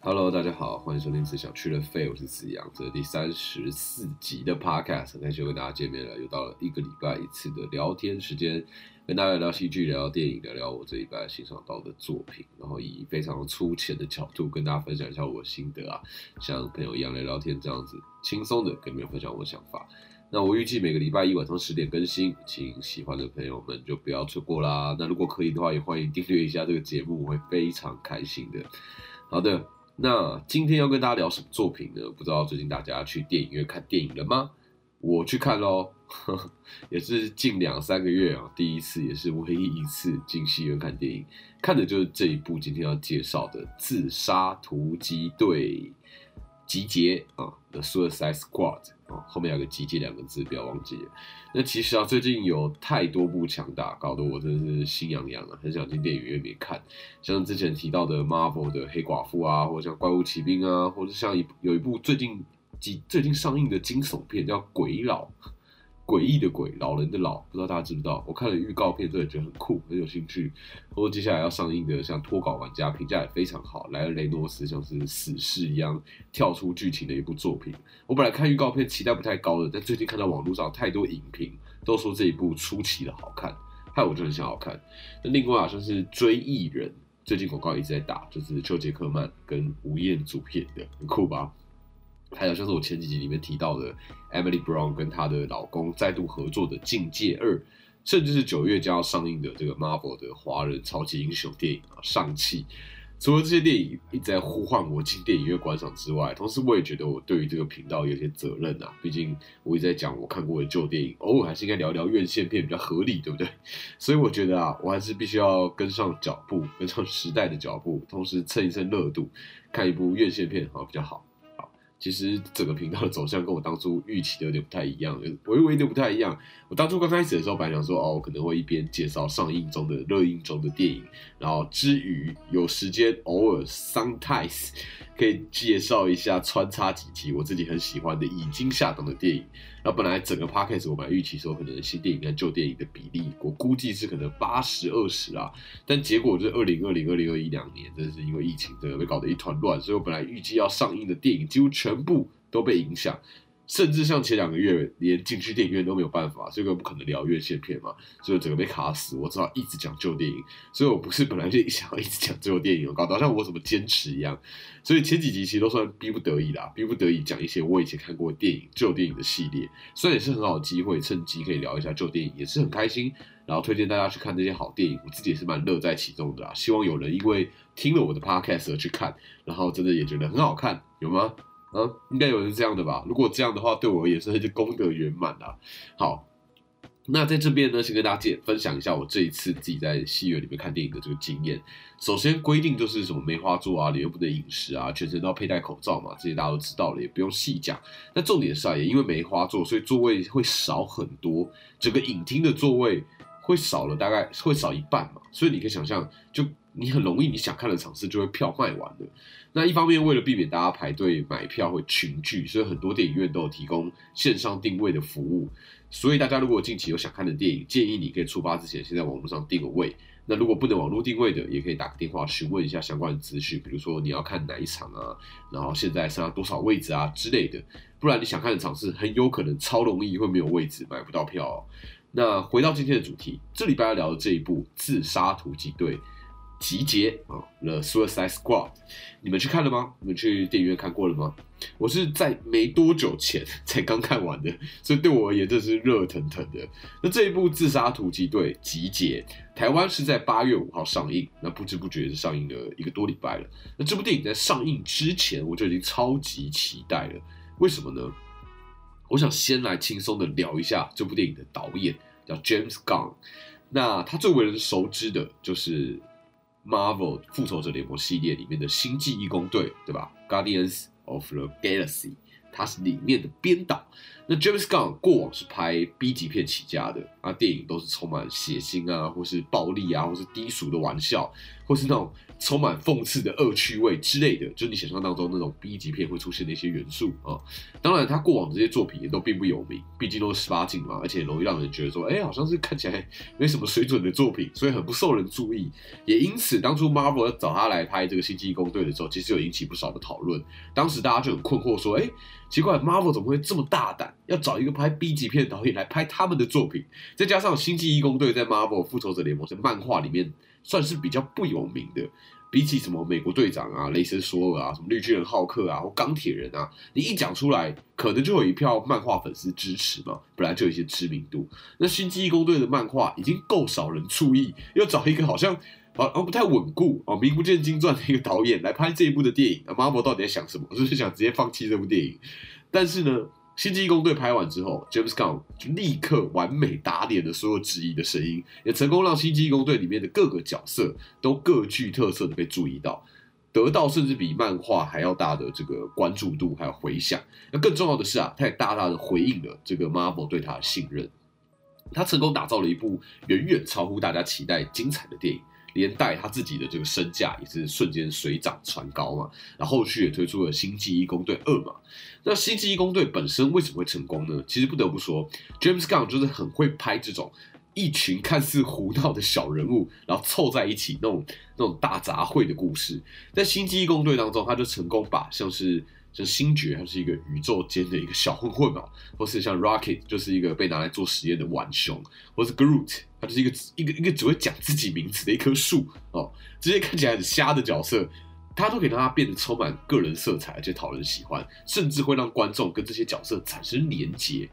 Hello，大家好，欢迎收听《只想去了废》，我是子阳，这是第三十四集的 Podcast，很开心跟大家见面了，又到了一个礼拜一次的聊天时间，跟大家聊戏剧、聊聊电影、聊聊我这一拜欣赏到的作品，然后以非常粗浅的角度跟大家分享一下我的心得啊，像朋友一样来聊天这样子，轻松的跟你们分享我的想法。那我预计每个礼拜一晚上十点更新，请喜欢的朋友们就不要错过啦。那如果可以的话，也欢迎订阅一下这个节目，我会非常开心的。好的。那今天要跟大家聊什么作品呢？不知道最近大家去电影院看电影了吗？我去看喽，也是近两三个月啊，第一次也是唯一一次进戏院看电影，看的就是这一部今天要介绍的《自杀突击队》。集结啊，The Suicide Squad 哦，后面有个集结两个字，不要忘记了。那其实啊，最近有太多部强大，搞得我真的是心痒痒啊，很想进电影院里面看。像之前提到的 Marvel 的黑寡妇啊，或者像怪物骑兵啊，或者像一有一部最近几最近上映的惊悚片叫《鬼佬》。诡异的鬼，老人的老，不知道大家知不知道？我看了预告片，真的觉得很酷，很有兴趣。或者接下来要上映的，像脱稿玩家评价也非常好，莱恩雷诺斯像是死侍一样跳出剧情的一部作品。我本来看预告片期待不太高的，但最近看到网络上太多影评都说这一部出奇的好看，害我就很想要看。那另外好像是追忆人，最近广告一直在打，就是丘杰克曼跟吴彦祖演的，很酷吧？还有像是我前几集里面提到的 Emily Brown 跟她的老公再度合作的《境界二》，甚至是九月将要上映的这个 Marvel 的华人超级英雄电影啊，《上汽》。除了这些电影一直在呼唤我进电影院观赏之外，同时我也觉得我对于这个频道有些责任啊。毕竟我一直在讲我看过的旧电影，偶尔还是应该聊聊院线片比较合理，对不对？所以我觉得啊，我还是必须要跟上脚步，跟上时代的脚步，同时蹭一蹭热度，看一部院线片好比较好。其实整个频道的走向跟我当初预期的有点不太一样，微微的不太一样。我当初刚开始的时候，本来想说，哦，我可能会一边介绍上映中的、热映中的电影，然后之余有时间偶尔 sometimes 可以介绍一下穿插几集我自己很喜欢的已经下档的电影。那本来整个 podcast 我本来预期说可能新电影跟旧电影的比例，我估计是可能八十二十啊，但结果就是二零二零二零二一两年，真的是因为疫情，真的被搞得一团乱，所以我本来预计要上映的电影几乎全部都被影响。甚至像前两个月连进去电影院都没有办法，这个不可能聊院线片嘛，所以整个被卡死。我只好一直讲旧电影，所以我不是本来就想要一直讲旧电影，搞得像我怎么坚持一样。所以前几集其实都算逼不得已啦，逼不得已讲一些我以前看过的电影、旧电影的系列，虽然也是很好的机会，趁机可以聊一下旧电影，也是很开心。然后推荐大家去看这些好电影，我自己也是蛮乐在其中的啊。希望有人因为听了我的 podcast 而去看，然后真的也觉得很好看，有吗？嗯，应该有人这样的吧？如果这样的话，对我而言是功德圆满啊。好，那在这边呢，先跟大家分享一下我这一次自己在戏院里面看电影的这个经验。首先规定就是什么梅花座啊，里面不能饮食啊，全程都要佩戴口罩嘛，这些大家都知道了，也不用细讲。那重点是啊，也因为梅花座，所以座位会少很多，整个影厅的座位会少了大概会少一半嘛，所以你可以想象，就你很容易你想看的场次就会票卖完了。那一方面，为了避免大家排队买票会群聚，所以很多电影院都有提供线上定位的服务。所以大家如果近期有想看的电影，建议你可以出发之前先在网络上定个位。那如果不能网络定位的，也可以打个电话询问一下相关的资讯，比如说你要看哪一场啊，然后现在剩下多少位置啊之类的。不然你想看的场次很有可能超容易会没有位置，买不到票。那回到今天的主题，这礼拜要聊的这一部《自杀突击队》。集结啊，The Suicide Squad，你们去看了吗？你们去电影院看过了吗？我是在没多久前才刚看完的，所以对我而言这是热腾腾的。那这一部《自杀突击队》集结，台湾是在八月五号上映，那不知不觉是上映了一个多礼拜了。那这部电影在上映之前，我就已经超级期待了。为什么呢？我想先来轻松的聊一下这部电影的导演，叫 James Gunn。那他最为人熟知的就是。Marvel 复仇者联盟系列里面的星际义工队，对吧？Guardians of the Galaxy，它是里面的编导。那 James Gunn 过往是拍 B 级片起家的，啊，电影都是充满血腥啊，或是暴力啊，或是低俗的玩笑，或是那种充满讽刺的恶趣味之类的，就是你想象当中那种 B 级片会出现的一些元素啊。当然，他过往这些作品也都并不有名，毕竟都是十八禁嘛，而且容易让人觉得说，哎，好像是看起来没什么水准的作品，所以很不受人注意。也因此，当初 Marvel 要找他来拍这个星际义工队的时候，其实有引起不少的讨论。当时大家就很困惑，说，哎，奇怪，Marvel 怎么会这么大胆，要找一个拍 B 级片的导演来拍他们的作品？再加上星际义工队在 Marvel 复仇者联盟的漫画里面算是比较不有名的。比起什么美国队长啊、雷神索尔啊、什么绿巨人浩克啊或钢铁人啊，你一讲出来，可能就有一票漫画粉丝支持嘛，本来就有一些知名度。那星际义工队的漫画已经够少人注意，要找一个好像好像不太稳固啊、名不见经传的一个导演来拍这一部的电影，Marvel 到底在想什么？是不是想直接放弃这部电影？但是呢？星际义工队拍完之后，James Gunn 就立刻完美打脸了所有质疑的声音，也成功让星际义工队里面的各个角色都各具特色的被注意到，得到甚至比漫画还要大的这个关注度还有回响。那更重要的是啊，他也大大的回应了这个 Marvel 对他的信任，他成功打造了一部远远超乎大家期待精彩的电影。连带他自己的这个身价也是瞬间水涨船高嘛，然后后续也推出了《星际义工队二》嘛。那《星际义工队》本身为什么会成功呢？其实不得不说，James Gunn 就是很会拍这种一群看似胡闹的小人物，然后凑在一起那种那种大杂烩的故事。在《星际义工队》当中，他就成功把像是。像星爵，他是一个宇宙间的一个小混混嘛，或是像 Rocket，就是一个被拿来做实验的浣熊，或是 Groot，他就是一个一个一个只会讲自己名字的一棵树哦。这些看起来很瞎的角色，他都可以让他变得充满个人色彩，而且讨人喜欢，甚至会让观众跟这些角色产生连结。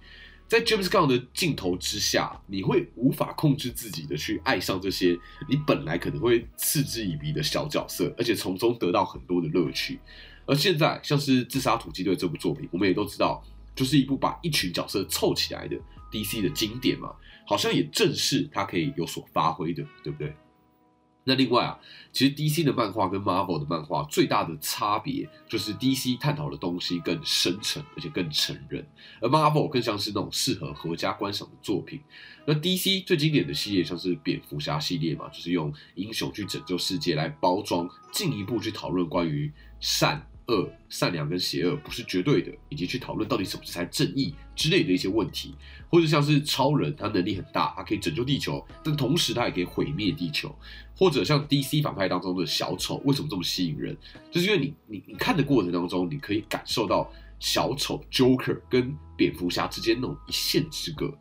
在 James Gunn 的镜头之下，你会无法控制自己的去爱上这些你本来可能会嗤之以鼻的小角色，而且从中得到很多的乐趣。而现在，像是《自杀突击队》这部作品，我们也都知道，就是一部把一群角色凑起来的 DC 的经典嘛，好像也正是它可以有所发挥的，对不对？那另外啊，其实 DC 的漫画跟 Marvel 的漫画最大的差别，就是 DC 探讨的东西更深沉，而且更成人，而 Marvel 更像是那种适合合家观赏的作品。那 DC 最经典的系列，像是蝙蝠侠系列嘛，就是用英雄去拯救世界来包装，进一步去讨论关于善。恶、善良跟邪恶不是绝对的，以及去讨论到底什么才正义之类的一些问题，或者像是超人，他能力很大，他可以拯救地球，但同时他也可以毁灭地球，或者像 DC 反派当中的小丑，为什么这么吸引人？就是因为你你你看的过程当中，你可以感受到小丑 Joker 跟蝙蝠侠之间那种一线之隔，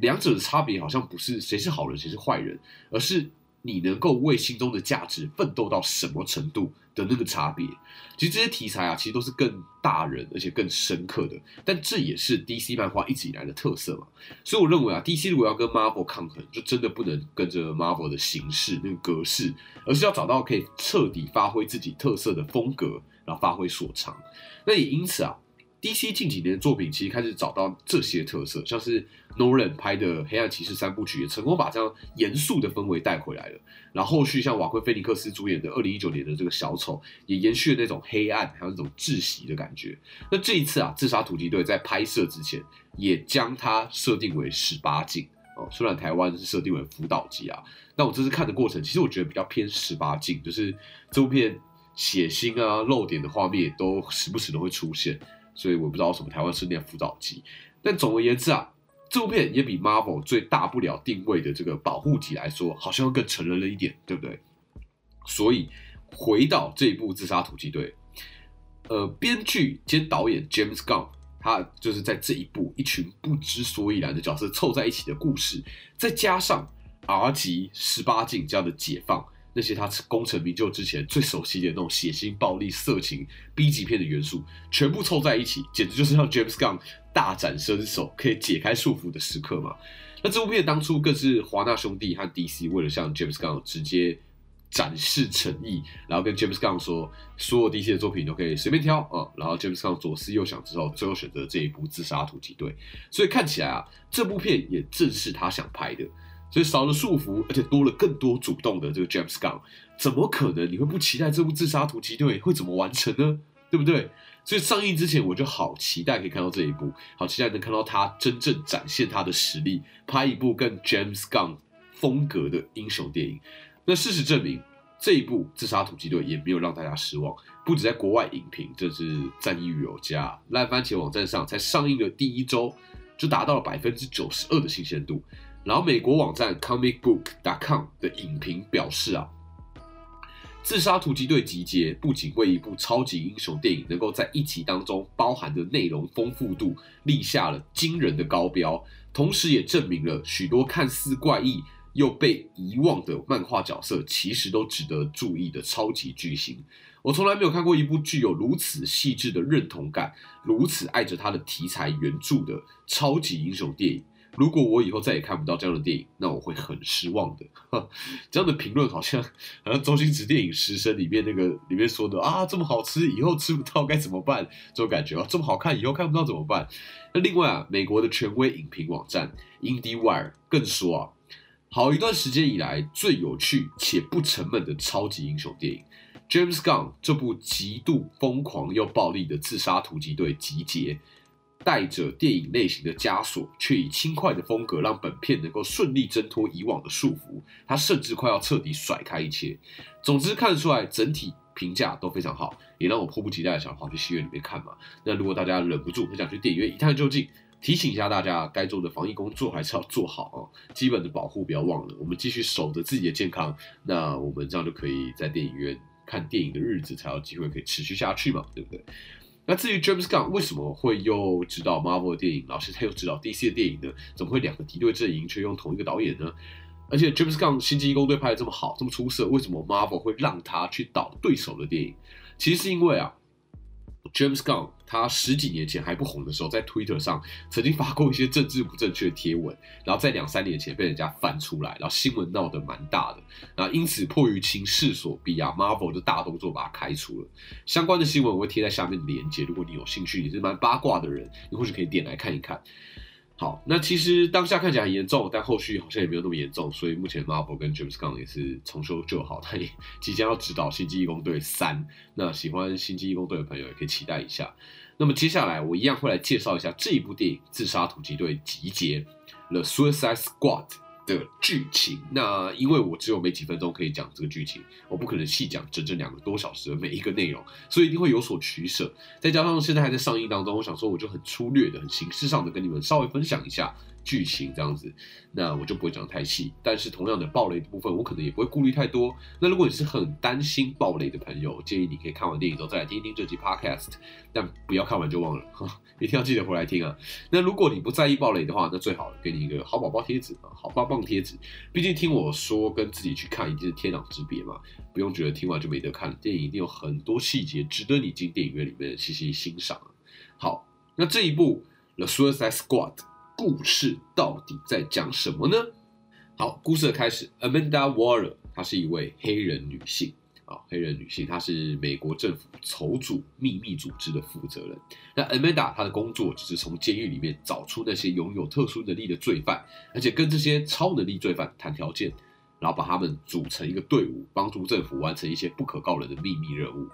两者的差别好像不是谁是好人谁是坏人，而是。你能够为心中的价值奋斗到什么程度的那个差别，其实这些题材啊，其实都是更大人而且更深刻的。但这也是 DC 漫画一直以来的特色嘛。所以我认为啊，DC 如果要跟 Marvel 抗衡，就真的不能跟着 Marvel 的形式那个格式，而是要找到可以彻底发挥自己特色的风格，然后发挥所长。那也因此啊。DC 近几年的作品其实开始找到这些特色，像是 Nolan 拍的《黑暗骑士》三部曲也成功把这样严肃的氛围带回来了。然后后续像瓦昆菲尼克斯主演的二零一九年的这个小丑，也延续了那种黑暗还有那种窒息的感觉。那这一次啊，自杀突击队在拍摄之前也将它设定为十八禁哦，虽然台湾是设定为辅导级啊，但我这次看的过程，其实我觉得比较偏十八禁，就是这部片血腥啊、露点的画面都时不时都会出现。所以我不知道什么台湾是念辅导机，但总而言之啊，这部片也比 Marvel 最大不了定位的这个保护级来说，好像更成人了一点，对不对？所以回到这一部《自杀突击队》，呃，编剧兼导演 James Gunn，他就是在这一部一群不知所以然的角色凑在一起的故事，再加上 R 级十八禁这样的解放。那些他功成名就之前最熟悉的那种血腥、暴力、色情、B 级片的元素，全部凑在一起，简直就是让 James Gunn 大展身手，可以解开束缚的时刻嘛？那这部片当初更是华纳兄弟和 DC 为了向 James Gunn 直接展示诚意，然后跟 James Gunn 说，所有 DC 的作品都可以随便挑啊。然后 James Gunn 左思右想之后，最后选择这一部《自杀突击队》。所以看起来啊，这部片也正是他想拍的。所以少了束缚，而且多了更多主动的这个 James Gunn，怎么可能你会不期待这部自杀突击队会怎么完成呢？对不对？所以上映之前我就好期待可以看到这一部，好期待能看到他真正展现他的实力，拍一部更 James Gunn 风格的英雄电影。那事实证明，这一部《自杀突击队》也没有让大家失望，不止在国外影评，这是赞誉有加。烂番茄网站上才上映的第一周就达到了百分之九十二的新鲜度。然后美国网站 comicbook.com 的影评表示啊。《自杀突击队》集结不仅为一部超级英雄电影能够在一集当中包含的内容丰富度立下了惊人的高标，同时也证明了许多看似怪异又被遗忘的漫画角色其实都值得注意的超级巨星。我从来没有看过一部具有如此细致的认同感、如此爱着它的题材原著的超级英雄电影。如果我以后再也看不到这样的电影，那我会很失望的。这样的评论好像好像周星驰电影《食神》里面那个里面说的啊，这么好吃，以后吃不到该怎么办？这种感觉啊，这么好看，以后看不到怎么办？那另外啊，美国的权威影评网站 IndieWire 更说啊，好一段时间以来最有趣且不沉闷的超级英雄电影《James Gunn》这部极度疯狂又暴力的自杀突击队集结。带着电影类型的枷锁，却以轻快的风格让本片能够顺利挣脱以往的束缚。他甚至快要彻底甩开一切。总之，看得出来整体评价都非常好，也让我迫不及待想跑去戏院里面看嘛。那如果大家忍不住很想去电影院一探究竟，提醒一下大家，该做的防疫工作还是要做好哦，基本的保护不要忘了。我们继续守着自己的健康，那我们这样就可以在电影院看电影的日子才有机会可以持续下去嘛，对不对？那至于 James Gunn 为什么会又指导 Marvel 的电影，老师他又指导 DC 的电影呢？怎么会两个敌对阵营却用同一个导演呢？而且 James Gunn 星际异攻队拍的这么好，这么出色，为什么 Marvel 会让他去导对手的电影？其实是因为啊。James Gunn，他十几年前还不红的时候，在 Twitter 上曾经发过一些政治不正确的贴文，然后在两三年前被人家翻出来，然后新闻闹得蛮大的，然后因此迫于情势所逼啊，Marvel 就大动作把他开除了。相关的新闻我会贴在下面的链接，如果你有兴趣，你是蛮八卦的人，你或许可以点来看一看。好，那其实当下看起来很严重，但后续好像也没有那么严重，所以目前 Marvel 跟 James Gunn 也是重修旧好，他也即将要指导《星际义工队三》。那喜欢《星际义工队》的朋友也可以期待一下。那么接下来我一样会来介绍一下这一部电影《自杀突击队集结》The Suicide Squad。的剧情，那因为我只有没几分钟可以讲这个剧情，我不可能细讲整整两个多小时的每一个内容，所以一定会有所取舍。再加上现在还在上映当中，我想说我就很粗略的、很形式上的跟你们稍微分享一下。剧情这样子，那我就不会讲太细。但是同样的暴雷的部分，我可能也不会顾虑太多。那如果你是很担心暴雷的朋友，建议你可以看完电影之后再来听一听这集 podcast，但不要看完就忘了，一定要记得回来听啊。那如果你不在意暴雷的话，那最好给你一个好宝宝贴纸啊，好棒棒贴纸。毕竟听我说跟自己去看一定是天壤之别嘛，不用觉得听完就没得看了。电影一定有很多细节值得你进电影院里面细细欣赏。好，那这一部《The Suicide Squad》。故事到底在讲什么呢？好，故事的开始，Amanda Waller，她是一位黑人女性啊，黑人女性，她是美国政府筹组秘密组织的负责人。那 Amanda 她的工作就是从监狱里面找出那些拥有特殊能力的罪犯，而且跟这些超能力罪犯谈条件，然后把他们组成一个队伍，帮助政府完成一些不可告人的秘密任务。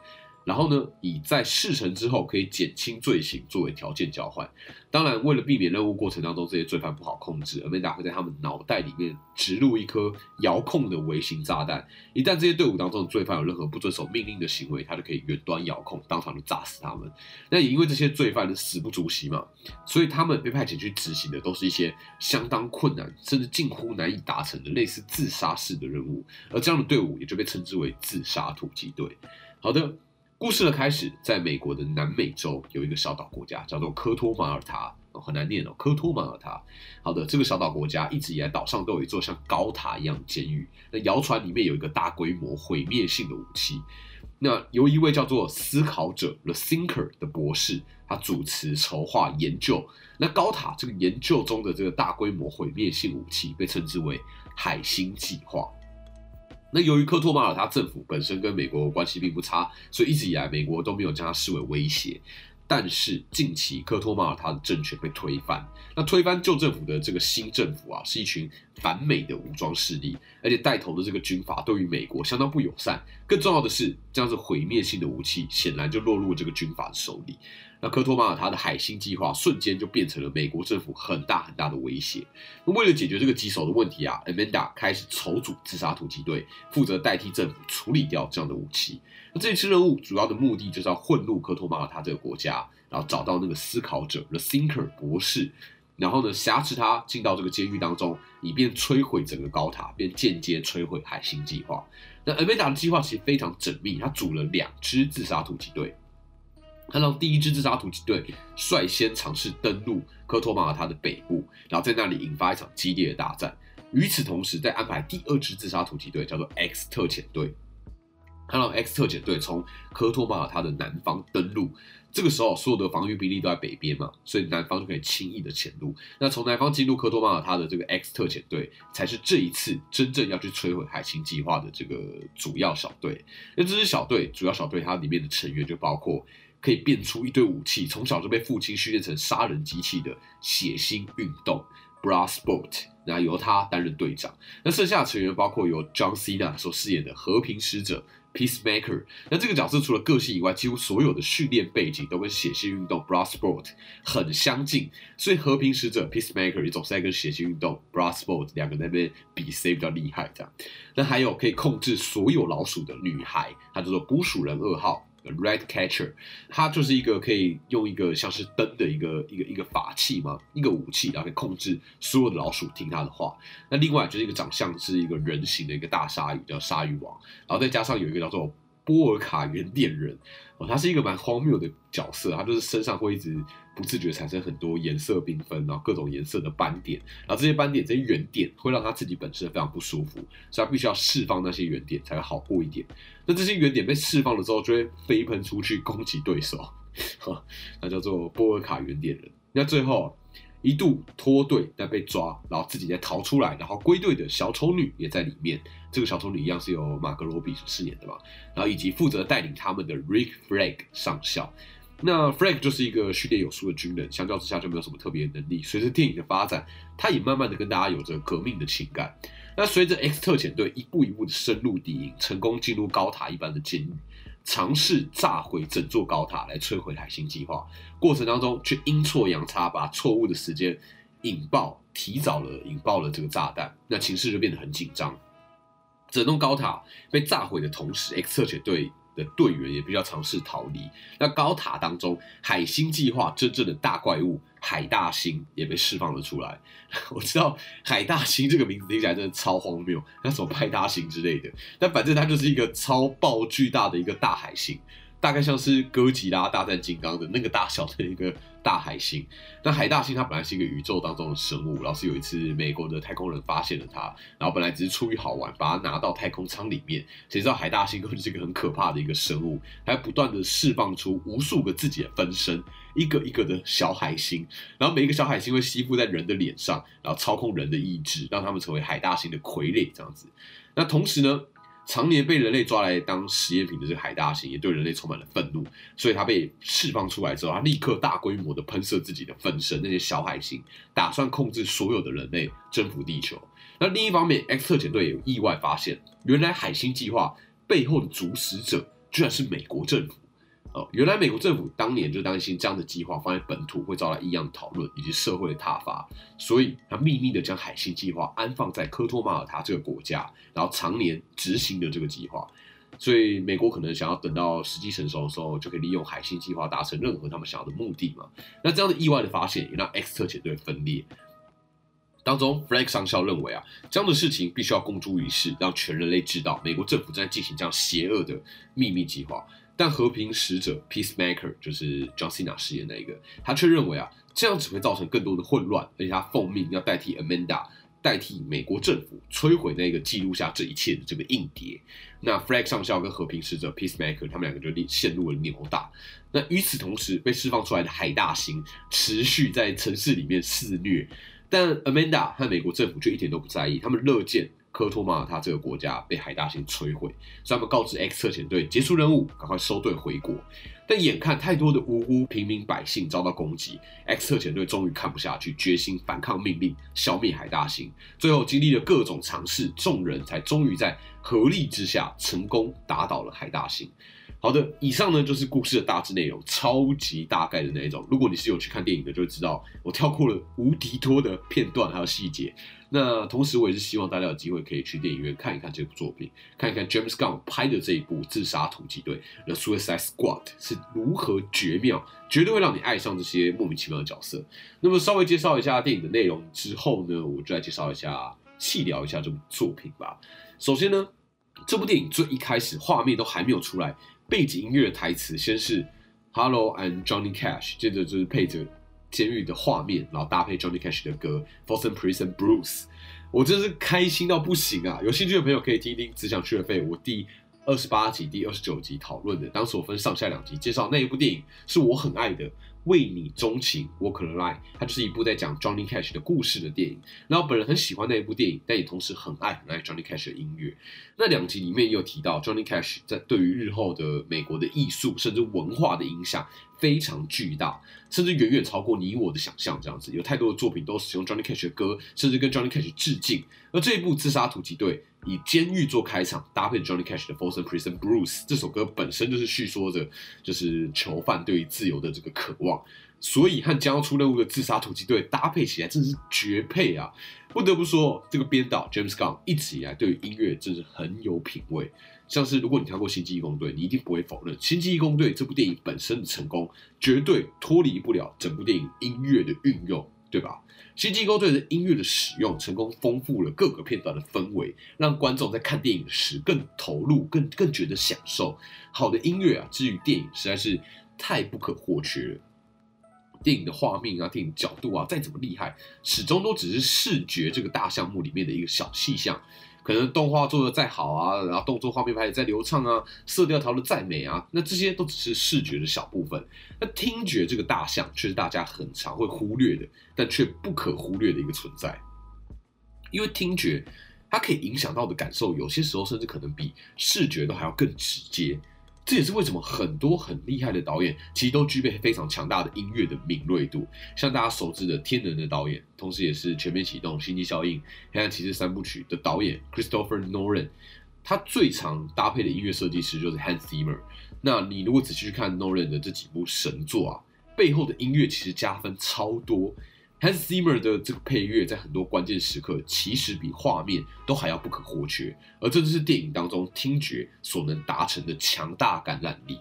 然后呢，以在事成之后可以减轻罪行作为条件交换。当然，为了避免任务过程当中这些罪犯不好控制，阿曼达会在他们脑袋里面植入一颗遥控的微型炸弹。一旦这些队伍当中的罪犯有任何不遵守命令的行为，他就可以远端遥控，当场就炸死他们。那也因为这些罪犯死不足惜嘛，所以他们被派遣去执行的都是一些相当困难，甚至近乎难以达成的类似自杀式的任务。而这样的队伍也就被称之为自杀突击队。好的。故事的开始，在美国的南美洲有一个小岛国家，叫做科托马尔塔，很难念哦。科托马尔塔，好的，这个小岛国家一直以来岛上都有一座像高塔一样的监狱。那谣传里面有一个大规模毁灭性的武器。那由一位叫做思考者 The Thinker 的博士，他主持筹划研究。那高塔这个研究中的这个大规模毁灭性武器，被称之为海星计划。那由于科托马尔他政府本身跟美国关系并不差，所以一直以来美国都没有将他视为威胁。但是近期科托马尔他的政权被推翻，那推翻旧政府的这个新政府啊，是一群反美的武装势力，而且带头的这个军阀对于美国相当不友善。更重要的是，这样子毁灭性的武器显然就落入这个军阀的手里。那科托马尔他的海星计划瞬间就变成了美国政府很大很大的威胁。那为了解决这个棘手的问题啊，Amanda 开始筹组自杀突击队，负责代替政府处理掉这样的武器。那这次任务主要的目的就是要混入科托马尔他这个国家，然后找到那个思考者 The Thinker 博士。然后呢，挟持他进到这个监狱当中，以便摧毁整个高塔，便间接摧毁海星计划。那 Amanda 的计划其实非常缜密，他组了两支自杀突击队。他让第一支自杀突击队率先尝试登陆科托马尔他的北部，然后在那里引发一场激烈的大战。与此同时，再安排第二支自杀突击队，叫做 X 特遣队。他让 X 特遣队从科托马尔他的南方登陆。这个时候，所有的防御兵力都在北边嘛，所以南方就可以轻易的潜入。那从南方进入科托马尔，他的这个 X 特遣队才是这一次真正要去摧毁海星计划的这个主要小队。那这支小队，主要小队它里面的成员就包括可以变出一堆武器，从小就被父亲训练成杀人机器的血腥运动 Brass b o a t 那由他担任队长。那剩下的成员包括由 John Cena 所饰演的和平使者。Peacemaker，那这个角色除了个性以外，几乎所有的训练背景都跟血腥运动 b r a s s p o r t 很相近，所以和平使者 Peacemaker 也总是在跟血腥运动 b r a s s p o r t 两个那边比谁比较厉害这样。那还有可以控制所有老鼠的女孩，她叫做捕鼠人二号。Red Catcher，它就是一个可以用一个像是灯的一个一个一个法器嘛，一个武器，然后可以控制所有的老鼠听他的话。那另外就是一个长相是一个人形的一个大鲨鱼，叫鲨鱼王，然后再加上有一个叫做波尔卡原点人，哦，他是一个蛮荒谬的角色，他就是身上会一直。不自觉产生很多颜色缤纷，然后各种颜色的斑点，然后这些斑点、这些圆点会让他自己本身非常不舒服，所以他必须要释放那些圆点才会好过一点。那这些圆点被释放了之后，就会飞喷出去攻击对手，那叫做波尔卡圆点人。那最后一度脱队但被抓，然后自己再逃出来，然后归队的小丑女也在里面。这个小丑女一样是由马格罗比所饰演的嘛，然后以及负责带领他们的 Rick Flag 上校。那 Frank 就是一个训练有素的军人，相较之下就没有什么特别能力。随着电影的发展，他也慢慢的跟大家有着革命的情感。那随着 X 特遣队一步一步的深入敌营，成功进入高塔一般的监狱，尝试炸毁整座高塔来摧毁海星计划，过程当中却阴错阳差把错误的时间引爆，提早了引爆了这个炸弹，那情势就变得很紧张。整栋高塔被炸毁的同时，X 特遣队。的队员也比较尝试逃离。那高塔当中，海星计划真正的大怪物海大星也被释放了出来。我知道海大星这个名字听起来真的超荒谬，那什么派大星之类的，但反正它就是一个超爆巨大的一个大海星。大概像是哥吉拉大战金刚的那个大小的一个大海星。那海大星它本来是一个宇宙当中的生物，然后是有一次美国的太空人发现了它，然后本来只是出于好玩，把它拿到太空舱里面。谁知道海大星根本是一个很可怕的一个生物，它不断的释放出无数个自己的分身，一个一个的小海星，然后每一个小海星会吸附在人的脸上，然后操控人的意志，让他们成为海大星的傀儡这样子。那同时呢？常年被人类抓来当实验品的这个海大星也对人类充满了愤怒，所以它被释放出来之后，它立刻大规模的喷射自己的分身，那些小海星，打算控制所有的人类，征服地球。那另一方面，X 特遣队有意外发现，原来海星计划背后的主使者居然是美国政府。哦，原来美国政府当年就担心这样的计划放在本土会招来异样的讨论以及社会的挞伐，所以他秘密的将海星计划安放在科托马尔塔这个国家，然后常年执行的这个计划。所以美国可能想要等到时机成熟的时候，就可以利用海星计划达成任何他们想要的目的嘛？那这样的意外的发现也让 X 特遣队分裂。当中，Frank 上校认为啊，这样的事情必须要公诸于世，让全人类知道美国政府正在进行这样邪恶的秘密计划。但和平使者 Peacemaker 就是 John Cena 饰演那一个，他却认为啊，这样只会造成更多的混乱，而且他奉命要代替 Amanda，代替美国政府摧毁那个记录下这一切的这个硬碟。那 Frank 上校跟和平使者 Peacemaker 他们两个就陷入了扭打。那与此同时，被释放出来的海大星持续在城市里面肆虐，但 Amanda 和美国政府却一点都不在意，他们乐见。科托马尔他这个国家被海大星摧毁，所以他们告知 X 特遣队结束任务，赶快收队回国。但眼看太多的无辜平民百姓遭到攻击，X 特遣队终于看不下去，决心反抗命令，消灭海大星。最后经历了各种尝试，众人才终于在合力之下成功打倒了海大星。好的，以上呢就是故事的大致内容，超级大概的那一种。如果你是有去看电影的，就会知道我跳过了无敌多的片段还有细节。那同时，我也是希望大家有机会可以去电影院看一看这部作品，看一看 James Gunn 拍的这一部《自杀突击队》The Suicide Squad 是如何绝妙，绝对会让你爱上这些莫名其妙的角色。那么稍微介绍一下电影的内容之后呢，我就来介绍一下、细聊一下这部作品吧。首先呢，这部电影最一开始画面都还没有出来。背景音乐的台词先是 “Hello, I'm Johnny Cash”，接着就是配着监狱的画面，然后搭配 Johnny Cash 的歌《Folsom Prison Blues》，我真是开心到不行啊！有兴趣的朋友可以听一听《只想去的费》我第二十八集、第二十九集讨论的，当时我分上下两集介绍那一部电影，是我很爱的。为你钟情，Walk the Line，它就是一部在讲 Johnny Cash 的故事的电影。然后本人很喜欢那一部电影，但也同时很爱很爱 Johnny Cash 的音乐。那两集里面也有提到 Johnny Cash 在对于日后的美国的艺术甚至文化的影响非常巨大，甚至远远超过你我的想象。这样子有太多的作品都使用 Johnny Cash 的歌，甚至跟 Johnny Cash 致敬。而这一部《自杀突击队》以监狱做开场，搭配 Johnny Cash 的《Folsom Prison Blues》，这首歌本身就是叙说着就是囚犯对于自由的这个渴望。所以和将要出任务的自杀突击队搭配起来，真是绝配啊！不得不说，这个编导 James Gunn 一直以来对于音乐真是很有品味。像是如果你看过《星际义工队》，你一定不会否认《星际义工队》这部电影本身的成功，绝对脱离不了整部电影音乐的运用，对吧？《新机构对着》音乐的使用，成功丰富了各个片段的氛围，让观众在看电影时更投入，更更觉得享受。好的音乐啊，至于电影实在是太不可或缺了。电影的画面啊，电影角度啊，再怎么厉害，始终都只是视觉这个大项目里面的一个小细项。可能动画做的再好啊，然后动作画面拍的再流畅啊，色调调的再美啊，那这些都只是视觉的小部分。那听觉这个大象却是大家很常会忽略的，但却不可忽略的一个存在。因为听觉它可以影响到的感受，有些时候甚至可能比视觉都还要更直接。这也是为什么很多很厉害的导演其实都具备非常强大的音乐的敏锐度。像大家熟知的《天能》的导演，同时也是《全面启动》《星际效应》《黑暗骑士》三部曲的导演 Christopher Nolan，他最常搭配的音乐设计师就是 Hans Zimmer。那你如果仔细去看 Nolan 的这几部神作啊，背后的音乐其实加分超多。Hans Zimmer 的这个配乐在很多关键时刻，其实比画面都还要不可或缺，而这就是电影当中听觉所能达成的强大感染力。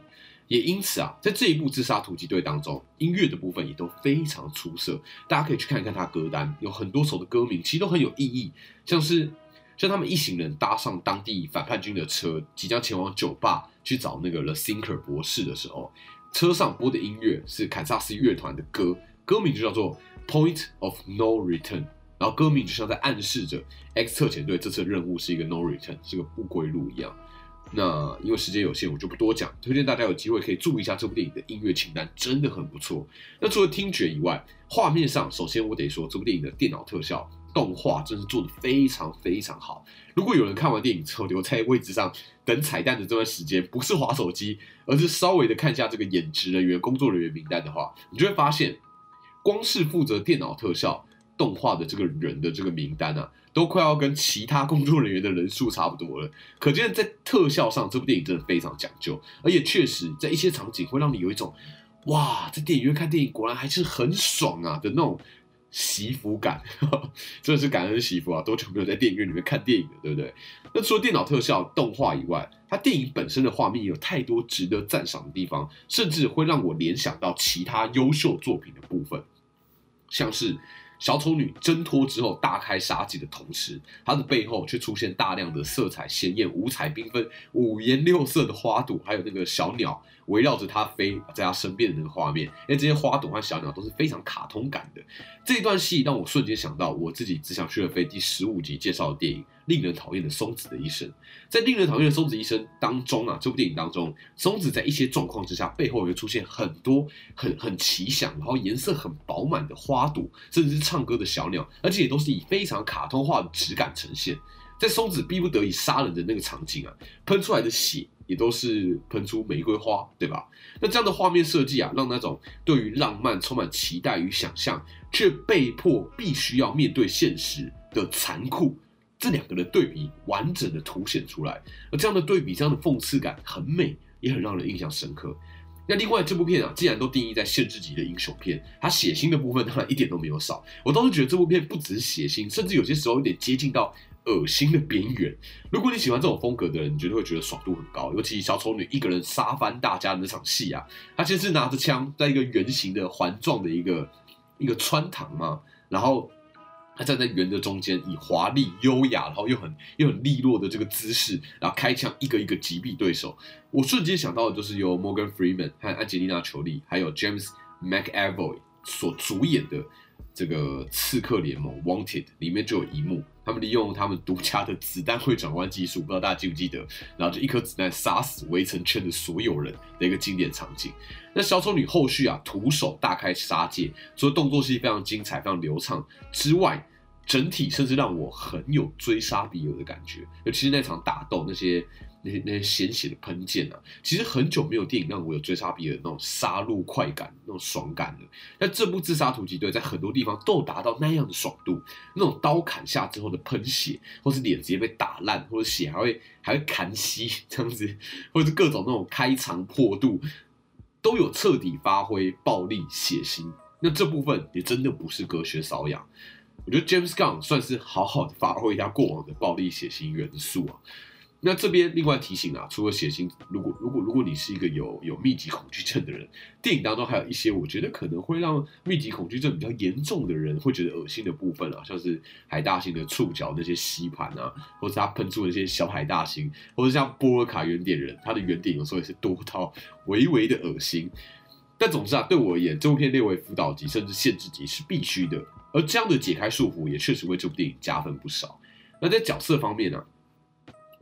也因此啊，在这一部《自杀突击队》当中，音乐的部分也都非常出色。大家可以去看一看他歌单，有很多首的歌名其实都很有意义，像是像他们一行人搭上当地反叛军的车，即将前往酒吧去找那个 The Thinker 博士的时候，车上播的音乐是堪萨斯乐团的歌，歌名就叫做。Point of no return，然后歌名就像在暗示着 X 特遣队这次任务是一个 no return，是个不归路一样。那因为时间有限，我就不多讲，推荐大家有机会可以注意一下这部电影的音乐清单，真的很不错。那除了听觉以外，画面上，首先我得说这部电影的电脑特效动画真是做的非常非常好。如果有人看完电影之后留在位置上等彩蛋的这段时间，不是划手机，而是稍微的看一下这个演职人员、工作人员名单的话，你就会发现。光是负责电脑特效动画的这个人的这个名单啊，都快要跟其他工作人员的人数差不多了。可见在特效上，这部电影真的非常讲究，而且确实在一些场景会让你有一种哇，在电影院看电影果然还是很爽啊的那种媳福感。真的是感恩媳福啊，多久没有在电影院里面看电影了，对不对？那除了电脑特效动画以外，它电影本身的画面有太多值得赞赏的地方，甚至会让我联想到其他优秀作品的部分。像是小丑女挣脱之后大开杀戒的同时，她的背后却出现大量的色彩鲜艳、五彩缤纷、五颜六色的花朵，还有那个小鸟。围绕着她飞在她身边的那个画面，因为这些花朵和小鸟都是非常卡通感的。这段戏让我瞬间想到我自己只想去了飞第十五集介绍的电影《令人讨厌的松子的一生》。在《令人讨厌的松子一生》当中啊，这部电影当中，松子在一些状况之下，背后会出现很多很很奇想，然后颜色很饱满的花朵，甚至是唱歌的小鸟，而且也都是以非常卡通化的质感呈现。在松子逼不得已杀人的那个场景啊，喷出来的血也都是喷出玫瑰花，对吧？那这样的画面设计啊，让那种对于浪漫充满期待与想象，却被迫必须要面对现实的残酷，这两个的对比完整的凸显出来。而这样的对比，这样的讽刺感很美，也很让人印象深刻。那另外这部片啊，既然都定义在限制级的英雄片，它血腥的部分当然一点都没有少。我倒是觉得这部片不只是血腥，甚至有些时候有点接近到恶心的边缘。如果你喜欢这种风格的人，你绝对会觉得爽度很高。尤其小丑女一个人杀翻大家的那场戏啊，她其实是拿着枪在一个圆形的环状的一个一个穿堂嘛，然后。他站在圆的中间，以华丽、优雅，然后又很又很利落的这个姿势，然后开枪一个一个击毙对手。我瞬间想到的就是由 Morgan Freeman 和安吉丽娜·裘丽，还有 James McAvoy 所主演的这个《刺客联盟》Wanted 里面就有一幕，他们利用他们独家的子弹会转弯技术，不知道大家记不记得？然后就一颗子弹杀死围城圈的所有人的一个经典场景。那小丑女后续啊，徒手大开杀戒，除了动作戏非常精彩、非常流畅之外，整体甚至让我很有追杀比尔的感觉。尤其是那场打斗，那些那些那些鲜血的喷溅啊，其实很久没有电影让我有追杀比人那种杀戮快感、那种爽感了。但这部《自杀突击队》在很多地方都达到那样的爽度，那种刀砍下之后的喷血，或是脸直接被打烂，或者血还会还会砍稀这样子，或者是各种那种开肠破肚。都有彻底发挥暴力血腥，那这部分也真的不是隔靴搔痒。我觉得 James Gunn 算是好好的发挥一下过往的暴力血腥元素啊。那这边另外提醒啊，除了血腥，如果如果如果你是一个有有密集恐惧症的人，电影当中还有一些我觉得可能会让密集恐惧症比较严重的人会觉得恶心的部分啊，像是海大星的触角那些吸盘啊，或者他喷出那些小海大星，或者像波尔卡原点人，他的原点有时候也是多到微微的恶心。但总之啊，对我而言，这部片列为辅导级甚至限制级是必须的，而这样的解开束缚也确实为这部电影加分不少。那在角色方面呢？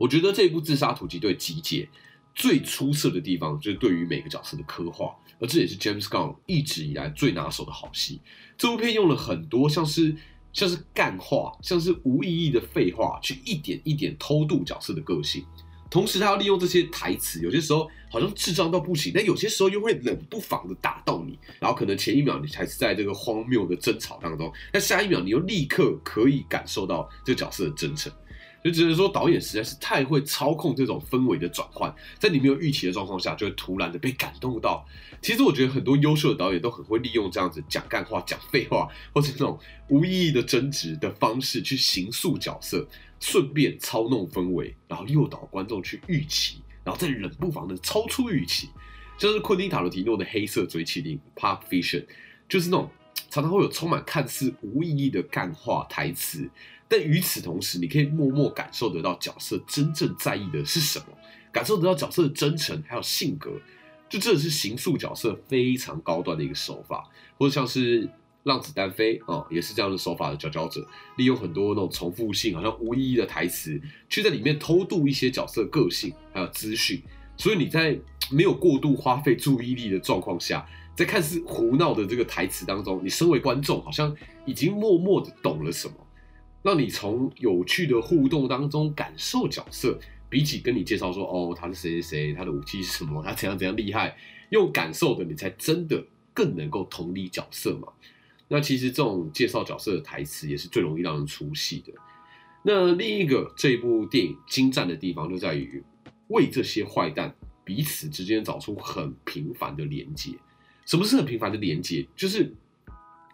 我觉得这一部《自杀突击队》集结最出色的地方，就是对于每个角色的刻画，而这也是 James Gunn 一直以来最拿手的好戏。这部片用了很多像是像是干话，像是无意义的废话，去一点一点偷渡角色的个性。同时，他要利用这些台词，有些时候好像智障到不行，但有些时候又会冷不防的打到你。然后可能前一秒你还是在这个荒谬的争吵当中，但下一秒你又立刻可以感受到这个角色的真诚。就只能说导演实在是太会操控这种氛围的转换，在你没有预期的状况下，就会突然的被感动到。其实我觉得很多优秀的导演都很会利用这样子讲干话、讲废话，或是那种无意义的争执的方式去形塑角色，顺便操弄氛围，然后诱导观众去预期，然后再冷不防的超出预期。就是昆汀塔罗提诺的黑色追气令 （Pulp Fiction），就是那种常常会有充满看似无意义的干话台词。但与此同时，你可以默默感受得到角色真正在意的是什么，感受得到角色的真诚还有性格，就这是形塑角色非常高端的一个手法。或者像是《让子弹飞》啊，也是这样的手法的佼佼者，利用很多那种重复性、好像无意义的台词，去在里面偷渡一些角色个性还有资讯。所以你在没有过度花费注意力的状况下，在看似胡闹的这个台词当中，你身为观众好像已经默默的懂了什么。让你从有趣的互动当中感受角色，比起跟你介绍说哦他是谁谁谁，他的武器是什么，他怎样怎样厉害，用感受的你才真的更能够同理角色嘛。那其实这种介绍角色的台词也是最容易让人出戏的。那另一个这一部电影精湛的地方就在于为这些坏蛋彼此之间找出很平凡的连接。什么是很平凡的连接？就是。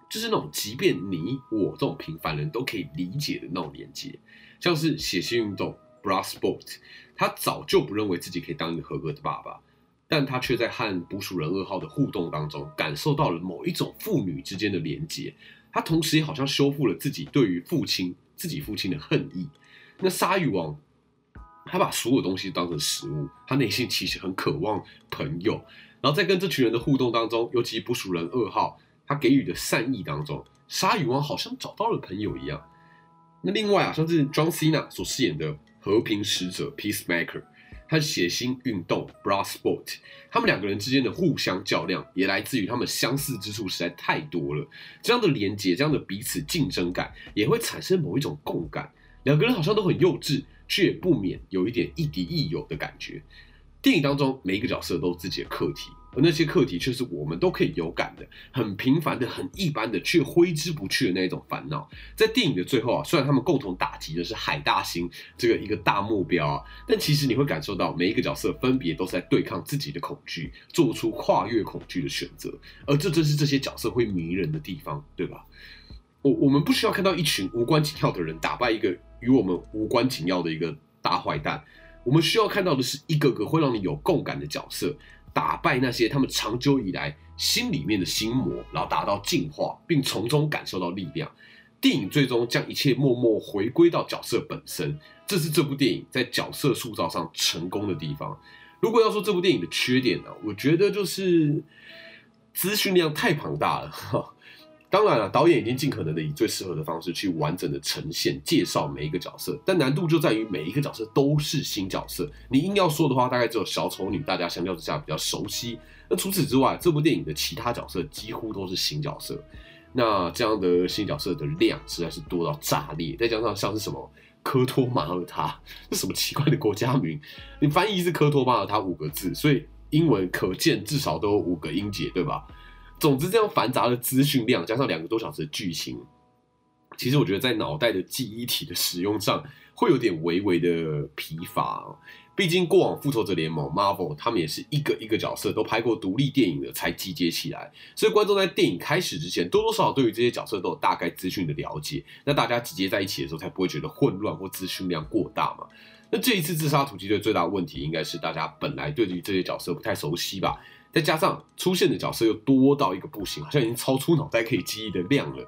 就是那种，即便你我这种平凡人都可以理解的那种连接，像是血腥运动 b r a s s Boat，他早就不认为自己可以当一个合格的爸爸，但他却在和捕鼠人二号的互动当中，感受到了某一种父女之间的连接。他同时也好像修复了自己对于父亲、自己父亲的恨意。那鲨鱼王，他把所有东西当成食物，他内心其实很渴望朋友。然后在跟这群人的互动当中，尤其捕鼠人二号。他给予的善意当中，鲨鱼王好像找到了朋友一样。那另外啊，像是 John Cena 所饰演的和平使者 Peacemaker，和血腥运动 Bloodsport，他们两个人之间的互相较量，也来自于他们相似之处实在太多了。这样的连接，这样的彼此竞争感，也会产生某一种共感。两个人好像都很幼稚，却也不免有一点亦敌亦友的感觉。电影当中每一个角色都有自己的课题，而那些课题却是我们都可以有感的，很平凡的、很一般的，却挥之不去的那一种烦恼。在电影的最后啊，虽然他们共同打击的是海大星这个一个大目标啊，但其实你会感受到每一个角色分别都是在对抗自己的恐惧，做出跨越恐惧的选择，而这正是这些角色会迷人的地方，对吧？我我们不需要看到一群无关紧要的人打败一个与我们无关紧要的一个大坏蛋。我们需要看到的是一个个会让你有共感的角色，打败那些他们长久以来心里面的心魔，然后达到进化，并从中感受到力量。电影最终将一切默默回归到角色本身，这是这部电影在角色塑造上成功的地方。如果要说这部电影的缺点呢，我觉得就是资讯量太庞大了。当然了，导演已经尽可能的以最适合的方式去完整的呈现、介绍每一个角色，但难度就在于每一个角色都是新角色。你硬要说的话，大概只有小丑女，大家相较之下比较熟悉。那除此之外，这部电影的其他角色几乎都是新角色。那这样的新角色的量实在是多到炸裂，再加上像是什么科托马尔他，这什么奇怪的国家名？你翻译是科托马尔他五个字，所以英文可见至少都有五个音节，对吧？总之，这样繁杂的资讯量加上两个多小时的剧情，其实我觉得在脑袋的记忆体的使用上会有点微微的疲乏。毕竟过往复仇者联盟 Marvel 他们也是一个一个角色都拍过独立电影的才集结起来，所以观众在电影开始之前多多少少对于这些角色都有大概资讯的了解。那大家集结在一起的时候才不会觉得混乱或资讯量过大嘛？那这一次自杀突击队最大的问题应该是大家本来对于这些角色不太熟悉吧？再加上出现的角色又多到一个不行，好像已经超出脑袋可以记忆的量了。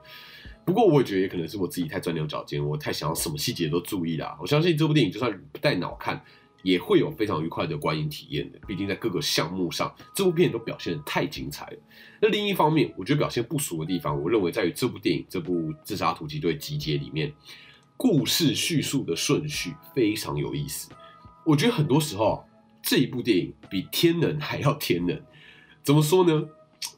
不过我也觉得也可能是我自己太钻牛角尖，我太想要什么细节都注意了。我相信这部电影就算不带脑看，也会有非常愉快的观影体验的。毕竟在各个项目上，这部片都表现的太精彩了。那另一方面，我觉得表现不俗的地方，我认为在于这部电影这部《自杀突击队》集结里面，故事叙述的顺序非常有意思。我觉得很多时候这一部电影比《天能》还要天能。怎么说呢？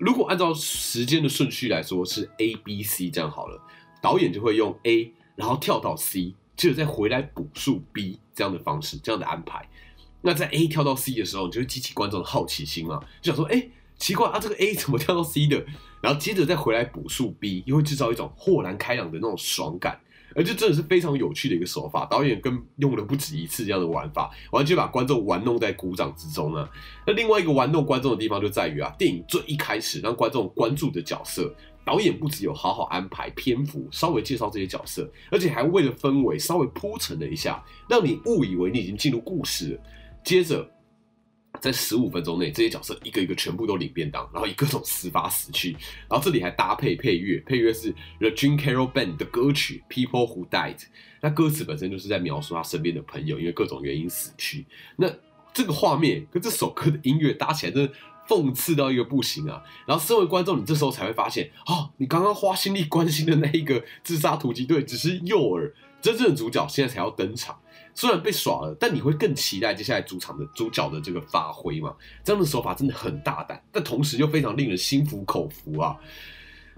如果按照时间的顺序来说，是 A B C 这样好了，导演就会用 A，然后跳到 C，接着再回来补述 B 这样的方式，这样的安排。那在 A 跳到 C 的时候，你就会激起观众的好奇心嘛，就想说，哎，奇怪啊，这个 A 怎么跳到 C 的？然后接着再回来补述 B，又会制造一种豁然开朗的那种爽感。而这真的是非常有趣的一个手法，导演跟用了不止一次这样的玩法，完全把观众玩弄在鼓掌之中呢。那另外一个玩弄观众的地方就在于啊，电影最一开始让观众关注的角色，导演不只有好好安排篇幅，稍微介绍这些角色，而且还为了氛围稍微铺陈了一下，让你误以为你已经进入故事了。接着。在十五分钟内，这些角色一个一个全部都领便当，然后以各种死法死去，然后这里还搭配配乐，配乐是 The Dream Carol Band 的歌曲《People Who Died》，那歌词本身就是在描述他身边的朋友因为各种原因死去。那这个画面跟这首歌的音乐搭起来，真的讽刺到一个不行啊！然后身为观众，你这时候才会发现，哦，你刚刚花心力关心的那一个自杀突击队只是诱饵，真正的主角现在才要登场。虽然被耍了，但你会更期待接下来主场的主角的这个发挥嘛？这样的手法真的很大胆，但同时又非常令人心服口服啊！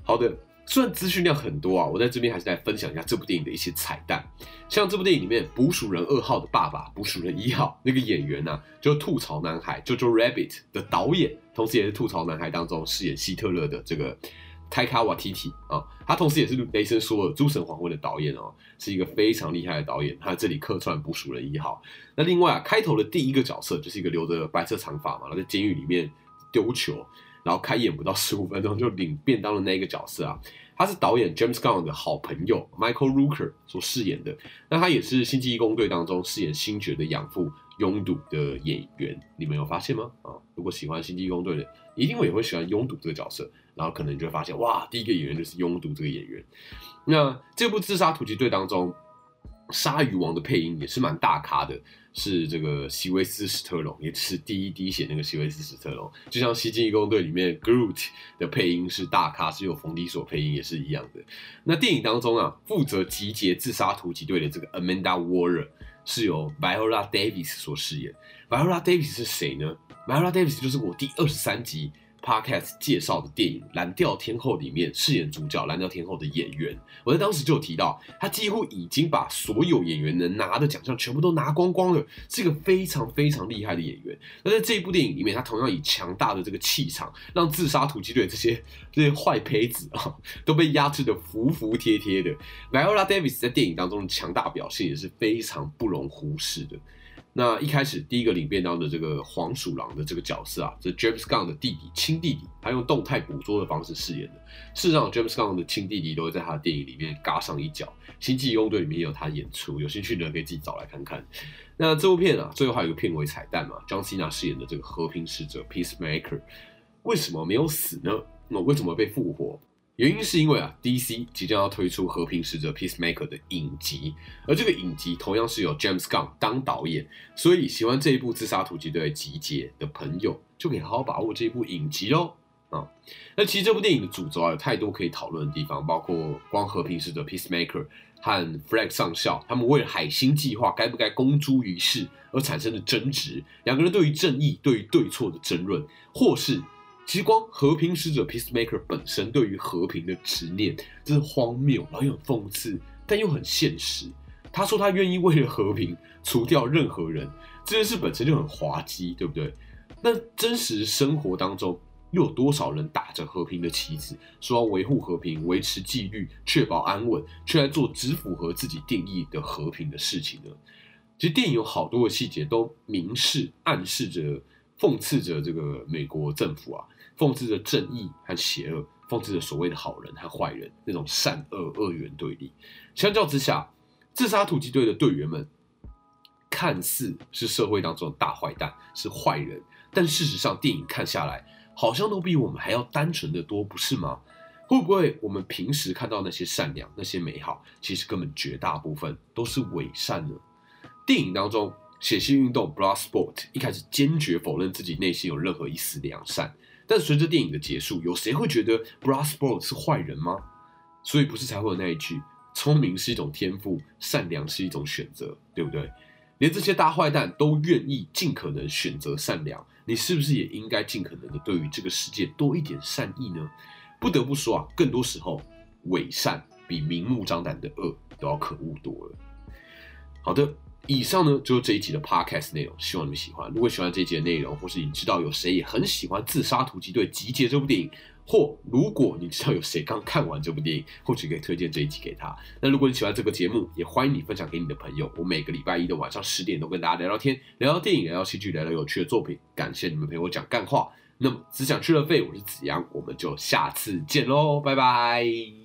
好的，虽然资讯量很多啊，我在这边还是来分享一下这部电影的一些彩蛋。像这部电影里面，捕鼠人二号的爸爸，捕鼠人一号那个演员呢，就吐槽男孩 JoJo Rabbit 的导演，同时也是吐槽男孩当中饰演希特勒的这个。泰卡瓦提提啊，他同时也是雷神索尔《诸神黄昏》的导演哦，是一个非常厉害的导演。他这里客串捕鼠人一号。那另外啊，开头的第一个角色就是一个留着白色长发嘛，然后在监狱里面丢球，然后开演不到十五分钟就领便当的那个角色啊，他是导演 James Gunn 的好朋友 Michael Rooker 所饰演的。那他也是《星际义工队》当中饰演星爵的养父拥堵的演员。你们有发现吗？啊，如果喜欢《星际义工队》的，一定也会喜欢拥堵这个角色。然后可能就会发现，哇，第一个演员就是拥堵这个演员。那这部《自杀突击队》当中，鲨鱼王的配音也是蛮大咖的，是这个席维斯史特龙，也是第一滴血那个席维斯史特龙。就像《西京义工队》里面 Groot 的配音是大咖，是由冯迪所配音也是一样的。那电影当中啊，负责集结自杀突击队的这个 Amanda Waller 是由 Viola Davis 所饰演。Viola Davis 是谁呢？Viola Davis 就是我第二十三集。Podcast 介绍的电影《蓝调天后》里面饰演主角蓝调天后的演员，我在当时就有提到，他几乎已经把所有演员能拿的奖项全部都拿光光了，是一个非常非常厉害的演员。那在这一部电影里面，他同样以强大的这个气场，让自杀突击队这些这些坏胚子啊，都被压制的服服帖帖的。Viola Davis 在电影当中的强大表现也是非常不容忽视的。那一开始第一个领便当的这个黄鼠狼的这个角色啊，是 James Gunn 的弟弟亲弟弟，他用动态捕捉的方式饰演的。事实上，James Gunn 的亲弟弟都会在他的电影里面嘎上一脚，《星际佣队》里面也有他演出，有兴趣的可以自己找来看看。那这部片啊，最后还有一个片尾彩蛋嘛，John Cena 饰演的这个和平使者 Peacemaker，为什么没有死呢？那为什么被复活？原因是因为啊，DC 即将要推出《和平使者》Peacemaker 的影集，而这个影集同样是由 James Gunn 当导演，所以喜欢这一部《自杀突击队》集结的朋友就可以好好把握这一部影集喽啊！那其实这部电影的主轴啊，有太多可以讨论的地方，包括光和平使者 Peacemaker 和 Flag 上校他们为了海星计划该不该公诸于世而产生的争执，两个人对于正义、对于对错的争论，或是。其实光和平使者 Peacemaker 本身对于和平的执念，这是荒谬，然后又很讽刺，但又很现实。他说他愿意为了和平除掉任何人，这件事本身就很滑稽，对不对？那真实生活当中，又有多少人打着和平的旗帜，说要维护和平、维持纪律、确保安稳，却在做只符合自己定义的和平的事情呢？其实电影有好多的细节都明示、暗示着。讽刺着这个美国政府啊，讽刺着正义和邪恶，讽刺着所谓的好人和坏人那种善恶二元对立。相较之下，自杀突击队的队员们看似是社会当中的大坏蛋，是坏人，但事实上电影看下来，好像都比我们还要单纯的多，不是吗？会不会我们平时看到那些善良、那些美好，其实根本绝大部分都是伪善呢？电影当中。血腥运动 Blood Sport 一开始坚决否认自己内心有任何一丝良善，但随着电影的结束，有谁会觉得 Blood Sport 是坏人吗？所以不是才会有那一句“聪明是一种天赋，善良是一种选择”，对不对？连这些大坏蛋都愿意尽可能选择善良，你是不是也应该尽可能的对于这个世界多一点善意呢？不得不说啊，更多时候伪善比明目张胆的恶都要可恶多了。好的。以上呢就是这一集的 podcast 内容，希望你们喜欢。如果喜欢这一集的内容，或是你知道有谁也很喜欢《自杀突击队集结》这部电影，或如果你知道有谁刚看完这部电影，或许可以推荐这一集给他。那如果你喜欢这个节目，也欢迎你分享给你的朋友。我每个礼拜一的晚上十点都跟大家聊聊天，聊聊电影，聊聊戏剧，聊聊有趣的作品。感谢你们陪我讲干话。那么只想吃了肺，我是子阳，我们就下次见喽，拜拜。